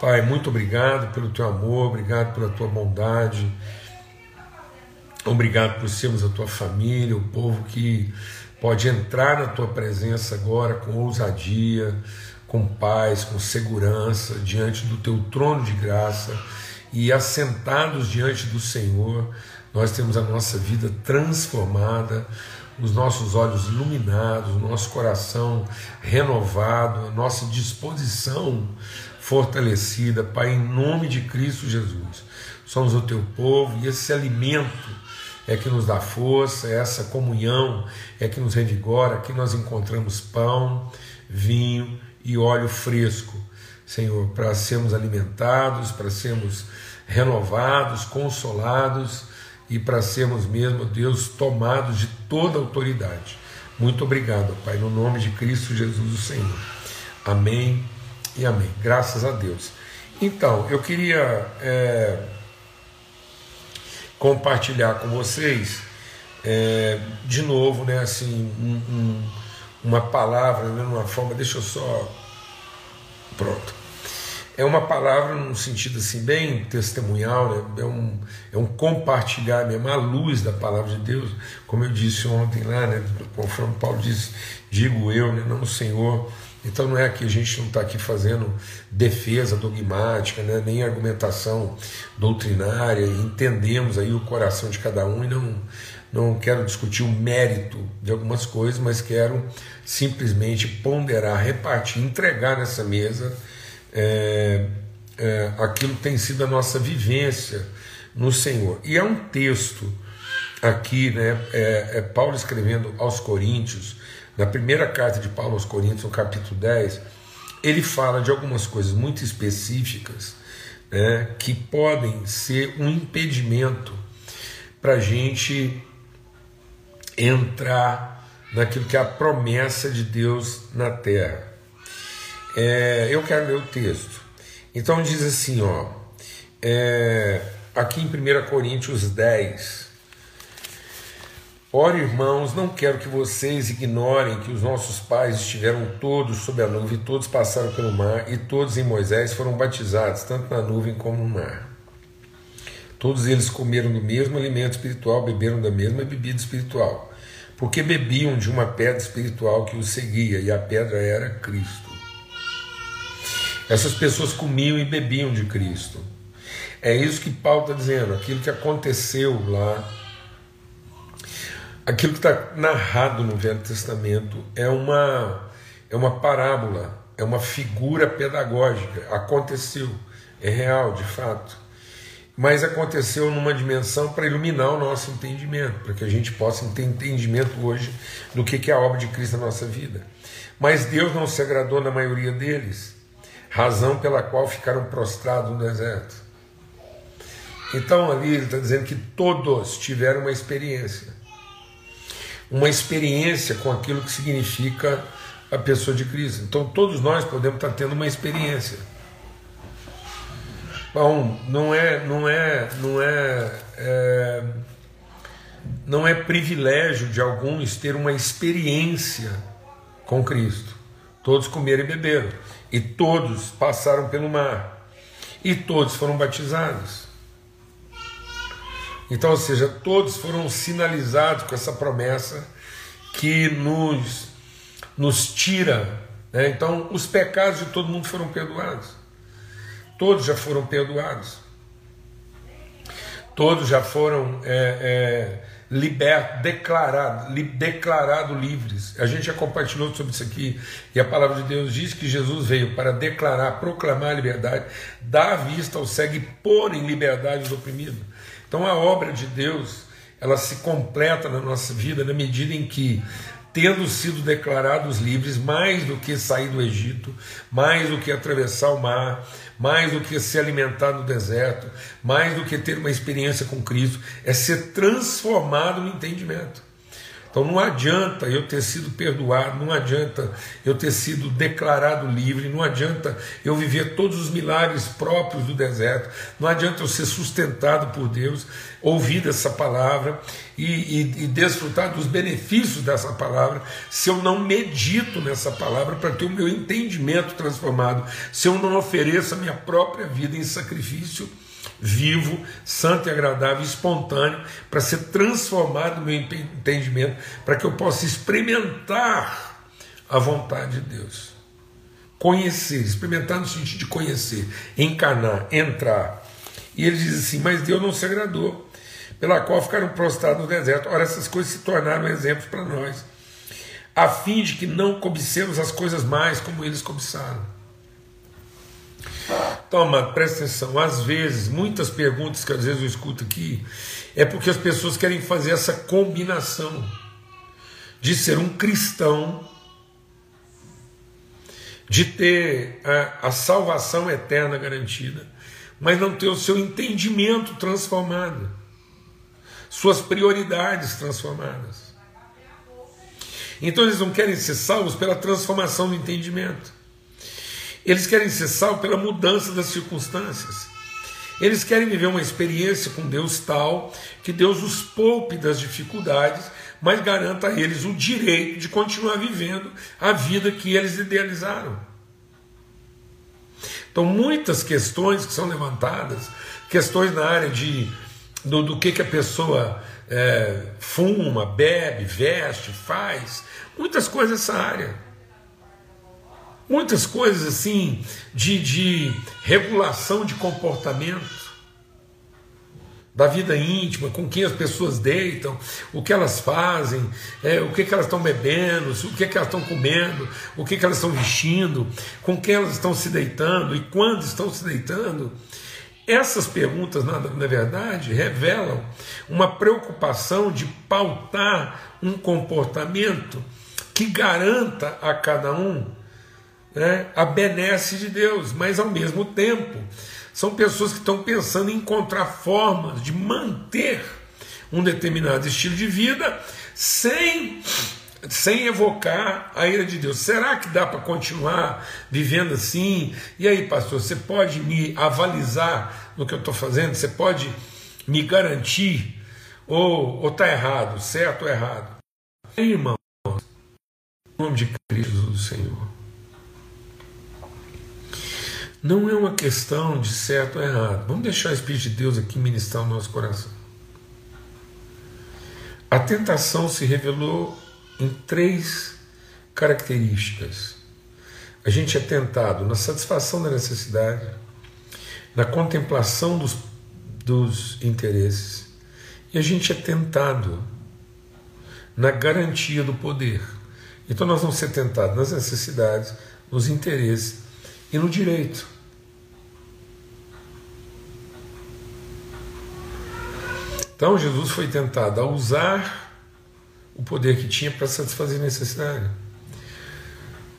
Pai, muito obrigado pelo teu amor, obrigado pela tua bondade, obrigado por sermos a tua família, o povo que pode entrar na tua presença agora com ousadia, com paz, com segurança, diante do teu trono de graça. E assentados diante do Senhor, nós temos a nossa vida transformada, os nossos olhos iluminados, o nosso coração renovado, a nossa disposição fortalecida, Pai, em nome de Cristo Jesus. Somos o teu povo e esse alimento é que nos dá força, essa comunhão é que nos revigora. Aqui nós encontramos pão, vinho e óleo fresco, Senhor, para sermos alimentados, para sermos renovados, consolados e para sermos mesmo, Deus, tomados de toda autoridade. Muito obrigado, Pai, no nome de Cristo Jesus, o Senhor. Amém e amém. Graças a Deus. Então, eu queria é, compartilhar com vocês é, de novo, né, assim, um, um, uma palavra, né, uma forma. Deixa eu só. Pronto. É uma palavra num sentido assim bem testemunhal, né? é, um, é um compartilhar mesmo, a luz da palavra de Deus, como eu disse ontem lá, né? conforme Paulo disse, digo eu, né? não o Senhor, então não é que a gente não está aqui fazendo defesa dogmática, né, nem argumentação doutrinária, entendemos aí o coração de cada um e não, não quero discutir o mérito de algumas coisas, mas quero simplesmente ponderar, repartir, entregar nessa mesa é, é, aquilo que tem sido a nossa vivência no Senhor. E é um texto aqui, né, é, é Paulo escrevendo aos Coríntios, na primeira carta de Paulo aos Coríntios, no capítulo 10, ele fala de algumas coisas muito específicas né, que podem ser um impedimento para a gente entrar naquilo que é a promessa de Deus na terra. É, eu quero ler o texto. Então diz assim, ó, é, aqui em 1 Coríntios 10, Ora, irmãos, não quero que vocês ignorem que os nossos pais estiveram todos sob a nuvem, todos passaram pelo mar, e todos em Moisés foram batizados, tanto na nuvem como no mar. Todos eles comeram do mesmo alimento espiritual, beberam da mesma bebida espiritual, porque bebiam de uma pedra espiritual que os seguia, e a pedra era Cristo. Essas pessoas comiam e bebiam de Cristo. É isso que Paulo está dizendo, aquilo que aconteceu lá aquilo que está narrado no Velho Testamento é uma, é uma parábola, é uma figura pedagógica. Aconteceu, é real, de fato. Mas aconteceu numa dimensão para iluminar o nosso entendimento, para que a gente possa ter entendimento hoje do que é a obra de Cristo na nossa vida. Mas Deus não se agradou na maioria deles, razão pela qual ficaram prostrados no deserto. Então ali ele está dizendo que todos tiveram uma experiência uma experiência com aquilo que significa a pessoa de Cristo. Então todos nós podemos estar tendo uma experiência. Bom, não é, não é, não é, é não é privilégio de alguns ter uma experiência com Cristo. Todos comeram e beberam, e todos passaram pelo mar, e todos foram batizados. Então, ou seja, todos foram sinalizados com essa promessa que nos, nos tira. Né? Então, os pecados de todo mundo foram perdoados. Todos já foram perdoados. Todos já foram é, é, libertos, declarados, li, declarado livres. A gente já compartilhou sobre isso aqui, e a palavra de Deus diz que Jesus veio para declarar, proclamar a liberdade, dar vista ao cego e pôr em liberdade o oprimido. Então a obra de Deus, ela se completa na nossa vida na medida em que tendo sido declarados livres, mais do que sair do Egito, mais do que atravessar o mar, mais do que se alimentar no deserto, mais do que ter uma experiência com Cristo, é ser transformado no entendimento. Então não adianta eu ter sido perdoado, não adianta eu ter sido declarado livre, não adianta eu viver todos os milagres próprios do deserto, não adianta eu ser sustentado por Deus, ouvir essa palavra e, e, e desfrutar dos benefícios dessa palavra, se eu não medito nessa palavra para ter o meu entendimento transformado, se eu não ofereço a minha própria vida em sacrifício vivo, santo e agradável, espontâneo, para ser transformado no meu entendimento, para que eu possa experimentar a vontade de Deus. Conhecer, experimentar no sentido de conhecer, encarnar, entrar. E ele diz assim: Mas Deus não se agradou, pela qual ficaram prostrados no deserto. Ora, essas coisas se tornaram exemplos para nós, a fim de que não cobicemos as coisas mais como eles cobiçaram. Toma, presta atenção. Às vezes, muitas perguntas que às vezes eu escuto aqui é porque as pessoas querem fazer essa combinação de ser um cristão, de ter a, a salvação eterna garantida, mas não ter o seu entendimento transformado, suas prioridades transformadas. Então eles não querem ser salvos pela transformação do entendimento. Eles querem ser salvos pela mudança das circunstâncias. Eles querem viver uma experiência com Deus tal que Deus os poupe das dificuldades, mas garanta a eles o direito de continuar vivendo a vida que eles idealizaram. Então, muitas questões que são levantadas, questões na área de do, do que, que a pessoa é, fuma, bebe, veste, faz, muitas coisas nessa área muitas coisas assim de, de regulação de comportamento da vida íntima, com quem as pessoas deitam, o que elas fazem, é, o que, que elas estão bebendo, o que, que elas estão comendo, o que, que elas estão vestindo, com quem elas estão se deitando e quando estão se deitando. Essas perguntas, na, na verdade, revelam uma preocupação de pautar um comportamento que garanta a cada um né, a benesse de Deus, mas ao mesmo tempo são pessoas que estão pensando em encontrar formas de manter um determinado estilo de vida sem sem evocar a ira de Deus. Será que dá para continuar vivendo assim? E aí, pastor, você pode me avalizar no que eu estou fazendo? Você pode me garantir? Ou está errado, certo ou errado? Irmão, em nome de Cristo do Senhor. Não é uma questão de certo ou errado. Vamos deixar o Espírito de Deus aqui ministrar o nosso coração. A tentação se revelou em três características. A gente é tentado na satisfação da necessidade, na contemplação dos, dos interesses, e a gente é tentado na garantia do poder. Então nós vamos ser tentados nas necessidades, nos interesses e no direito. Então Jesus foi tentado a usar o poder que tinha para satisfazer necessidade,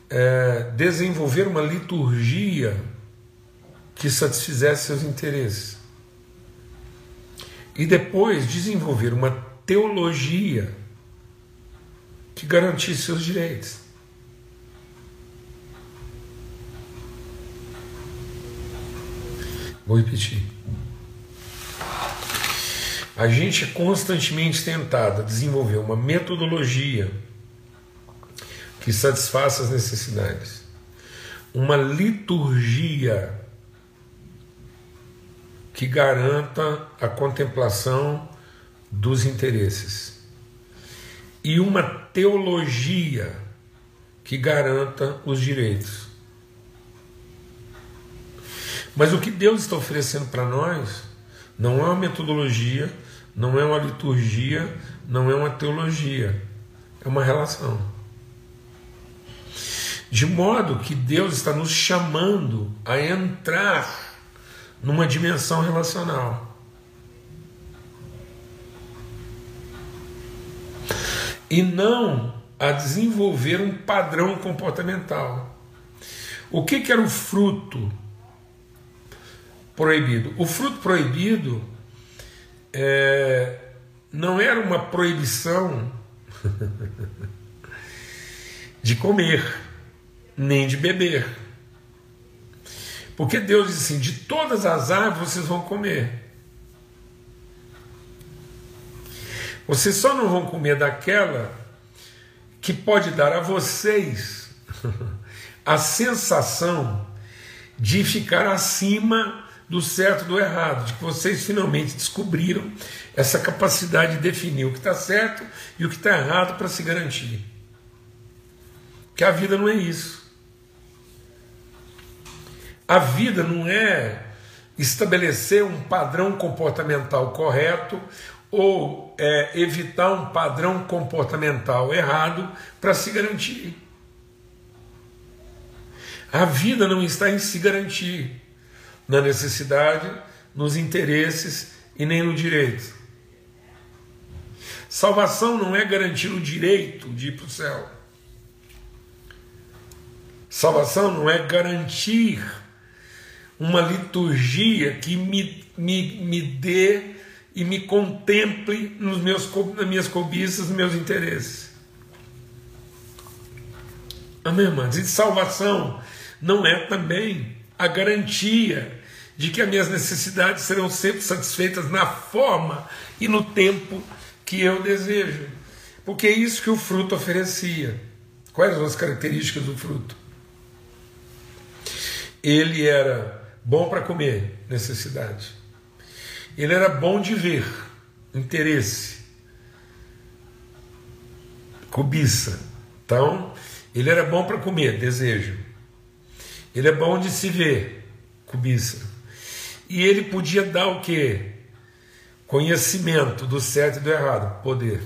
é, desenvolver uma liturgia que satisfizesse seus interesses e depois desenvolver uma teologia que garantisse seus direitos. Vou repetir. A gente é constantemente tentado a desenvolver uma metodologia que satisfaça as necessidades, uma liturgia que garanta a contemplação dos interesses e uma teologia que garanta os direitos. Mas o que Deus está oferecendo para nós não é uma metodologia, não é uma liturgia, não é uma teologia, é uma relação. De modo que Deus está nos chamando a entrar numa dimensão relacional. E não a desenvolver um padrão comportamental. O que, que era o fruto proibido. O fruto proibido é, não era uma proibição de comer, nem de beber. Porque Deus diz assim: de todas as árvores vocês vão comer. Vocês só não vão comer daquela que pode dar a vocês a sensação de ficar acima do certo e do errado, de que vocês finalmente descobriram essa capacidade de definir o que está certo e o que está errado para se garantir. Que a vida não é isso. A vida não é estabelecer um padrão comportamental correto ou é, evitar um padrão comportamental errado para se garantir. A vida não está em se garantir na necessidade, nos interesses e nem no direito. Salvação não é garantir o direito de ir para o céu. Salvação não é garantir uma liturgia que me, me, me dê e me contemple nos meus, nas minhas cobiças, nos meus interesses. Amém, irmãs? E salvação não é também a garantia de que as minhas necessidades serão sempre satisfeitas na forma e no tempo que eu desejo. Porque é isso que o fruto oferecia. Quais são as características do fruto? Ele era bom para comer, necessidade. Ele era bom de ver, interesse, cobiça. Então, ele era bom para comer, desejo. Ele é bom de se ver, cobiça. E ele podia dar o que? Conhecimento do certo e do errado, poder.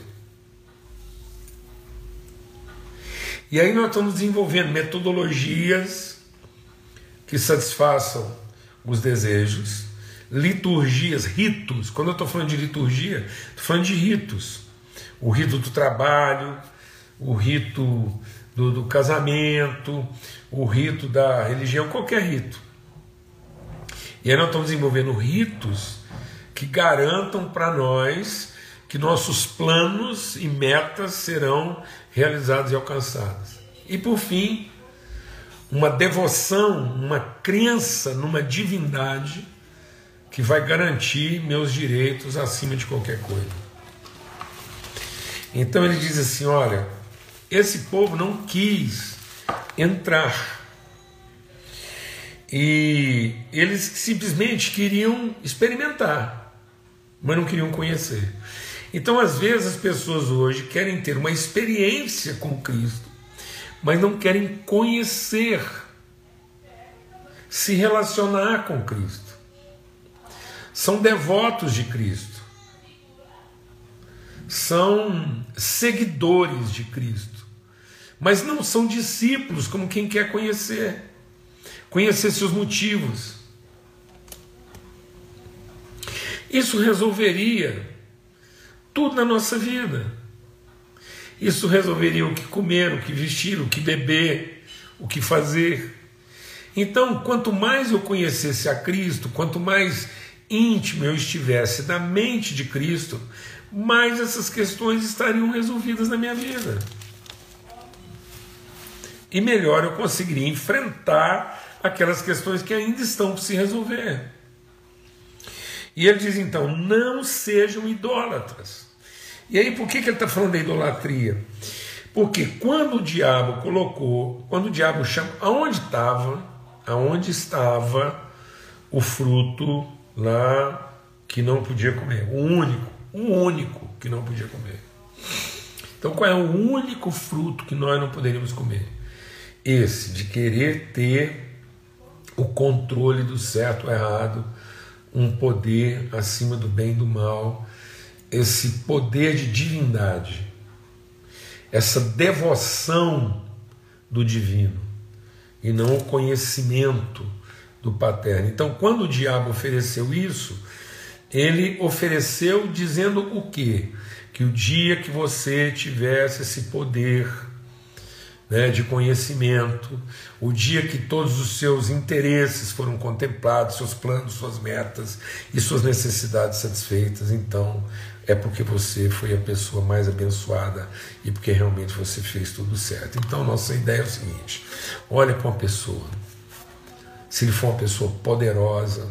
E aí nós estamos desenvolvendo metodologias que satisfaçam os desejos, liturgias, ritos. Quando eu estou falando de liturgia, estou falando de ritos. O rito do trabalho, o rito do, do casamento, o rito da religião, qualquer rito. E aí nós estamos desenvolvendo ritos que garantam para nós que nossos planos e metas serão realizados e alcançados. E por fim, uma devoção, uma crença numa divindade que vai garantir meus direitos acima de qualquer coisa. Então ele diz assim: olha, esse povo não quis entrar e eles simplesmente queriam experimentar, mas não queriam conhecer. Então, às vezes, as pessoas hoje querem ter uma experiência com Cristo, mas não querem conhecer, se relacionar com Cristo. São devotos de Cristo, são seguidores de Cristo, mas não são discípulos como quem quer conhecer conhecer seus motivos. Isso resolveria tudo na nossa vida. Isso resolveria o que comer, o que vestir, o que beber, o que fazer. Então, quanto mais eu conhecesse a Cristo, quanto mais íntimo eu estivesse na mente de Cristo, mais essas questões estariam resolvidas na minha vida. E melhor eu conseguiria enfrentar aquelas questões que ainda estão por se resolver. E ele diz então: não sejam idólatras. E aí, por que, que ele está falando da idolatria? Porque quando o diabo colocou, quando o diabo chama, aonde estava, aonde estava o fruto lá que não podia comer, o único, o único que não podia comer. Então, qual é o único fruto que nós não poderíamos comer? Esse de querer ter o controle do certo ou errado, um poder acima do bem e do mal, esse poder de divindade, essa devoção do divino e não o conhecimento do paterno. Então, quando o diabo ofereceu isso, ele ofereceu dizendo o quê? Que o dia que você tivesse esse poder né, de conhecimento, o dia que todos os seus interesses foram contemplados, seus planos, suas metas e suas necessidades satisfeitas, então é porque você foi a pessoa mais abençoada e porque realmente você fez tudo certo. Então, nossa ideia é o seguinte: olha para uma pessoa, se ele for uma pessoa poderosa,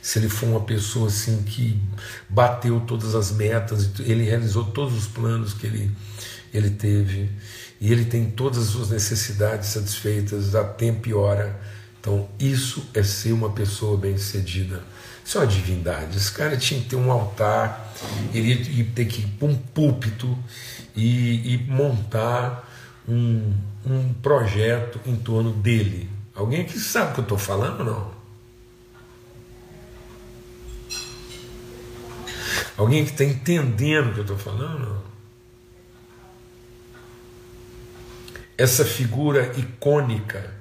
se ele for uma pessoa assim que bateu todas as metas, ele realizou todos os planos que ele, ele teve, e ele tem todas as suas necessidades satisfeitas a tempo e hora. Então, isso é ser uma pessoa bem-sucedida. Isso é uma divindade. Esse cara tinha que ter um altar, ele ia ter que ir para um púlpito e, e montar um, um projeto em torno dele. Alguém aqui sabe o que eu estou falando não? Alguém que está entendendo o que eu estou falando? Essa figura icônica,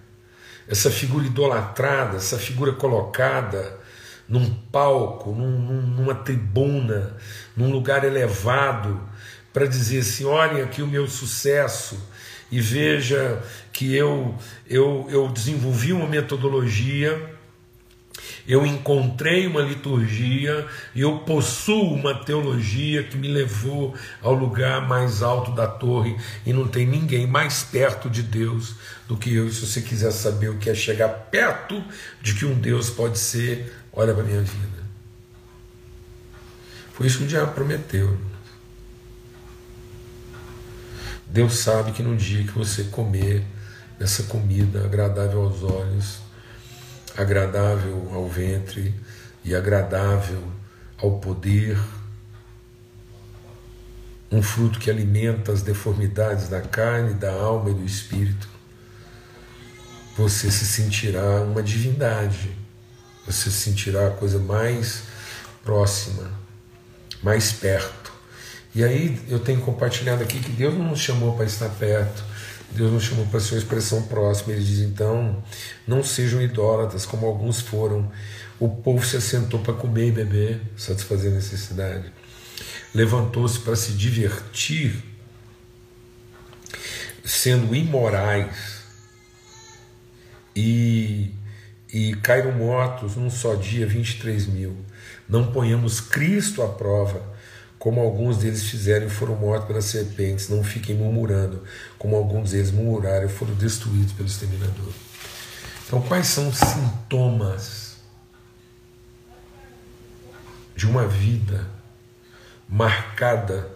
essa figura idolatrada, essa figura colocada num palco, num, numa tribuna, num lugar elevado, para dizer assim: olhem aqui o meu sucesso e veja que eu, eu, eu desenvolvi uma metodologia eu encontrei uma liturgia eu possuo uma teologia que me levou ao lugar mais alto da torre e não tem ninguém mais perto de Deus do que eu. Se você quiser saber o que é chegar perto de que um Deus pode ser, olha para a minha vida. Foi isso que o diabo prometeu. Deus sabe que no dia que você comer essa comida agradável aos olhos, agradável ao ventre e agradável ao poder, um fruto que alimenta as deformidades da carne, da alma e do espírito, você se sentirá uma divindade, você se sentirá a coisa mais próxima, mais perto. E aí eu tenho compartilhado aqui que Deus não nos chamou para estar perto, Deus nos chamou para ser uma expressão próxima. Ele diz então: não sejam idólatras como alguns foram. O povo se assentou para comer e beber, satisfazer a necessidade. Levantou-se para se divertir, sendo imorais, e, e caíram mortos num só dia 23 mil. Não ponhamos Cristo à prova como alguns deles fizeram e foram mortos pelas serpentes, não fiquem murmurando, como alguns deles murmuraram e foram destruídos pelo exterminador. Então, quais são os sintomas de uma vida marcada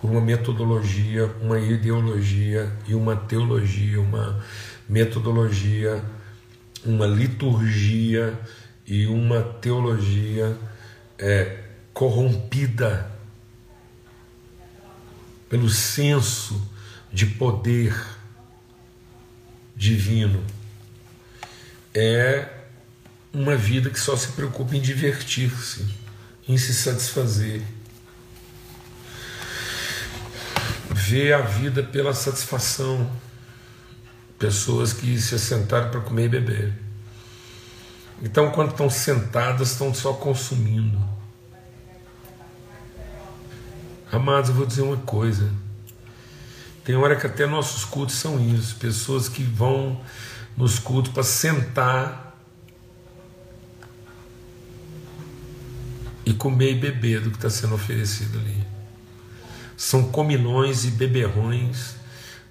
por uma metodologia, uma ideologia e uma teologia, uma metodologia, uma liturgia e uma teologia é, corrompida pelo senso de poder divino. É uma vida que só se preocupa em divertir-se, em se satisfazer. Vê a vida pela satisfação. Pessoas que se assentaram para comer e beber. Então, quando estão sentadas, estão só consumindo Amados, eu vou dizer uma coisa. Tem hora que até nossos cultos são isso, pessoas que vão nos cultos para sentar e comer e beber do que está sendo oferecido ali. São comilões e beberrões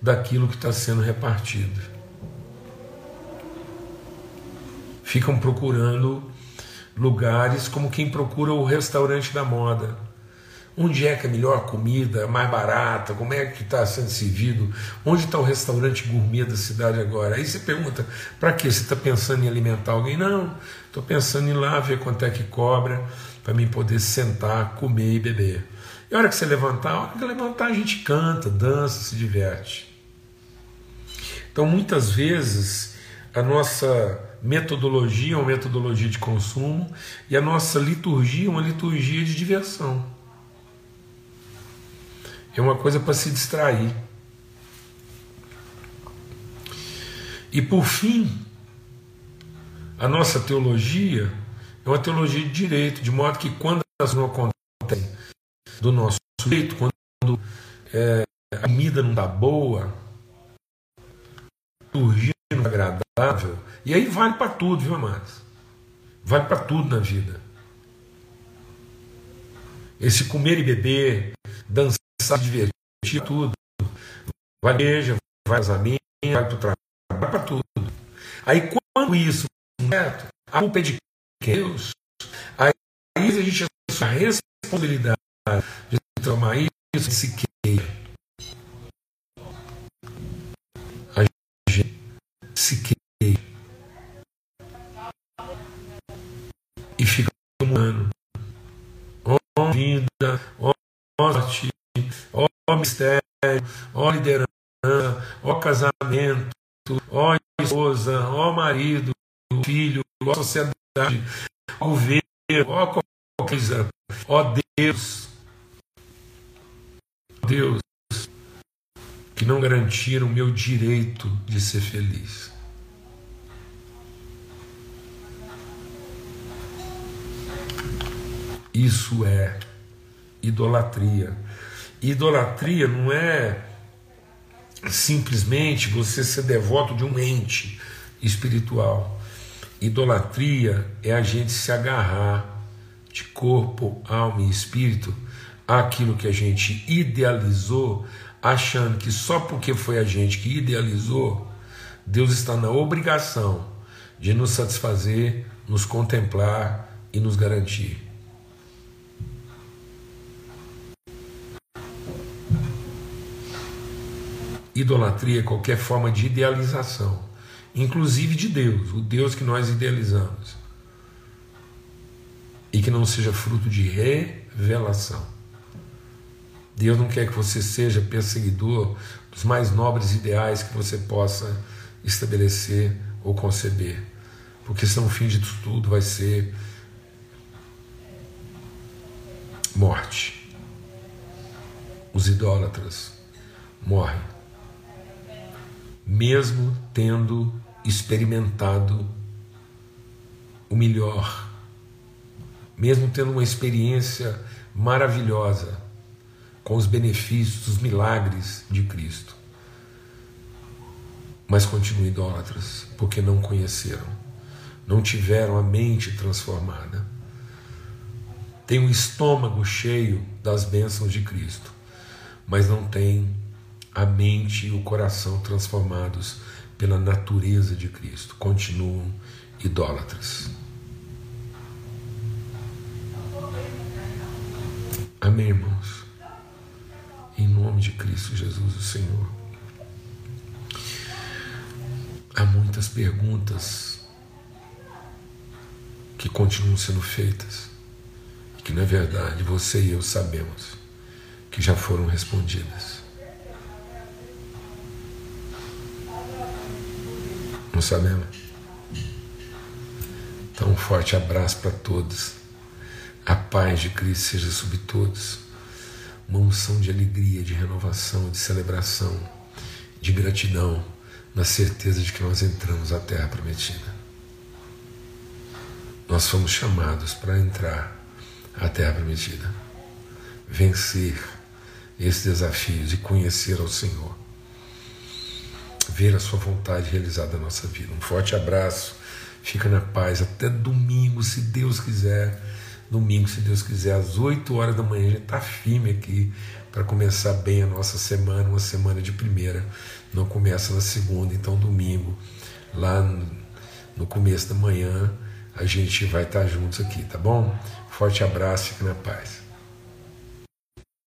daquilo que está sendo repartido. Ficam procurando lugares como quem procura o restaurante da moda Onde é que é a melhor comida, mais barata? Como é que está sendo servido? Onde está o restaurante gourmet da cidade agora? Aí você pergunta, para quê? Você está pensando em alimentar alguém? Não, estou pensando em ir lá ver quanto é que cobra para mim poder sentar, comer e beber. E a hora que você levantar, a hora que levantar a gente canta, dança, se diverte. Então muitas vezes a nossa metodologia é uma metodologia de consumo e a nossa liturgia é uma liturgia de diversão é uma coisa para se distrair. E por fim, a nossa teologia é uma teologia de direito, de modo que quando elas não acontecem do nosso jeito, quando é, a comida não está boa, liturgia agradável, e aí vale para tudo, viu, amados? Vale para tudo na vida. Esse comer e beber, dançar, divertir, tudo. Vai à igreja, vai aos amigos, vai para o trabalho, vai para tudo. Aí quando isso, certo, a culpa é de Deus, aí a gente assume a responsabilidade de tomar isso e se queira. A gente se queira. E fica um ano. Ó vida, ó ó mistério, ó liderança, ó casamento, ó esposa, ó marido, filho, ó sociedade, ó governo, ó qualquer coisa, ó Deus, Deus, que não garantiram o meu direito de ser feliz. Isso é idolatria. Idolatria não é simplesmente você ser devoto de um ente espiritual. Idolatria é a gente se agarrar de corpo, alma e espírito àquilo que a gente idealizou, achando que só porque foi a gente que idealizou, Deus está na obrigação de nos satisfazer, nos contemplar e nos garantir. Idolatria é qualquer forma de idealização, inclusive de Deus, o Deus que nós idealizamos, e que não seja fruto de revelação. Deus não quer que você seja perseguidor dos mais nobres ideais que você possa estabelecer ou conceber, porque senão o fim de tudo vai ser morte. Os idólatras morrem mesmo tendo experimentado o melhor, mesmo tendo uma experiência maravilhosa com os benefícios, os milagres de Cristo. Mas continuam idólatras, porque não conheceram, não tiveram a mente transformada. Tem o estômago cheio das bênçãos de Cristo, mas não tem a mente e o coração transformados pela natureza de Cristo. Continuam idólatras. Amém, irmãos? Em nome de Cristo Jesus, o Senhor. Há muitas perguntas que continuam sendo feitas e que, na verdade, você e eu sabemos que já foram respondidas. Não sabemos? Então, um forte abraço para todos. A paz de Cristo seja sobre todos. Uma unção de alegria, de renovação, de celebração, de gratidão, na certeza de que nós entramos à terra prometida. Nós fomos chamados para entrar à terra prometida, vencer esses desafios e conhecer ao Senhor ver a sua vontade realizada na nossa vida. Um forte abraço, fica na paz, até domingo, se Deus quiser. Domingo, se Deus quiser, às 8 horas da manhã, a gente está firme aqui para começar bem a nossa semana, uma semana de primeira, não começa na segunda, então domingo, lá no começo da manhã, a gente vai estar tá juntos aqui, tá bom? Forte abraço, fica na paz.